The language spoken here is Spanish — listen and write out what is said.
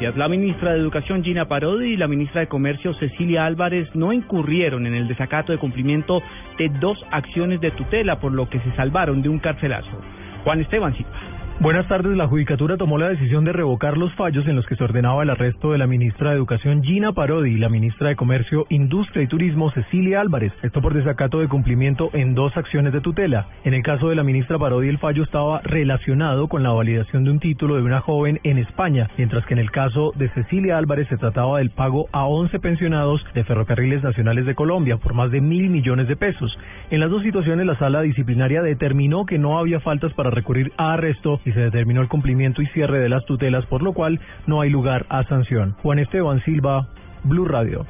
La ministra de Educación Gina Parodi y la ministra de Comercio Cecilia Álvarez no incurrieron en el desacato de cumplimiento de dos acciones de tutela, por lo que se salvaron de un carcelazo. Juan Esteban Silva. Buenas tardes. La Judicatura tomó la decisión de revocar los fallos en los que se ordenaba el arresto de la ministra de Educación Gina Parodi y la ministra de Comercio, Industria y Turismo Cecilia Álvarez. Esto por desacato de cumplimiento en dos acciones de tutela. En el caso de la ministra Parodi, el fallo estaba relacionado con la validación de un título de una joven en España, mientras que en el caso de Cecilia Álvarez se trataba del pago a 11 pensionados de Ferrocarriles Nacionales de Colombia por más de mil millones de pesos. En las dos situaciones, la sala disciplinaria determinó que no había faltas para recurrir a arresto se determinó el cumplimiento y cierre de las tutelas, por lo cual no hay lugar a sanción. Juan Esteban Silva, Blue Radio.